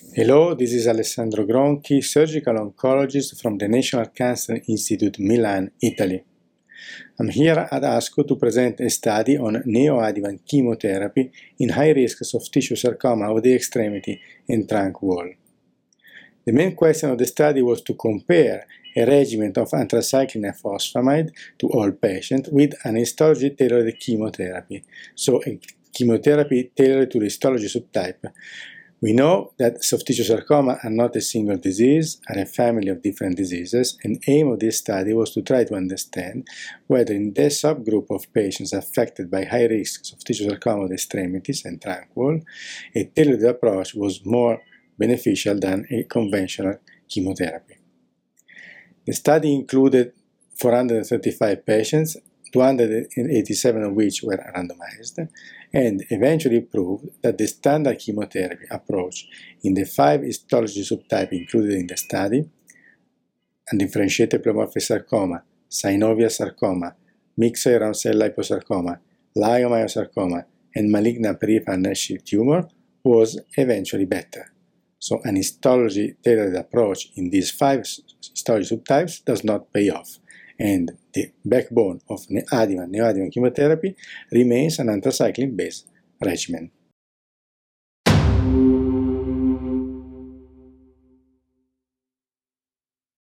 Hello, this is Alessandro Gronchi, surgical oncologist from the National Cancer Institute Milan, Italy. I'm here at ASCO to present a study on neoadjuvant chemotherapy in high-risk soft tissue sarcoma of the extremity and trunk wall. The main question of the study was to compare a regimen of anthracycline and ifosfamide to all patients with an histology-tailored chemotherapy, so a chemotherapy tailored to the histology subtype, we know that soft tissue sarcoma are not a single disease, are a family of different diseases, and aim of this study was to try to understand whether in this subgroup of patients affected by high risk soft tissue sarcoma of extremities and trunk wall, a tailored approach was more beneficial than a conventional chemotherapy. The study included 435 patients 287 of which were randomized, and eventually proved that the standard chemotherapy approach in the five histology subtypes included in the study, undifferentiated pleomorphic sarcoma, synovial sarcoma, myxoid round cell liposarcoma, leiomyosarcoma, and malignant peripheral nerve tumor, was eventually better. So an histology tailored approach in these five histology subtypes does not pay off and the backbone of adjuvant neoadjuvant chemotherapy remains an anthracycline-based regimen.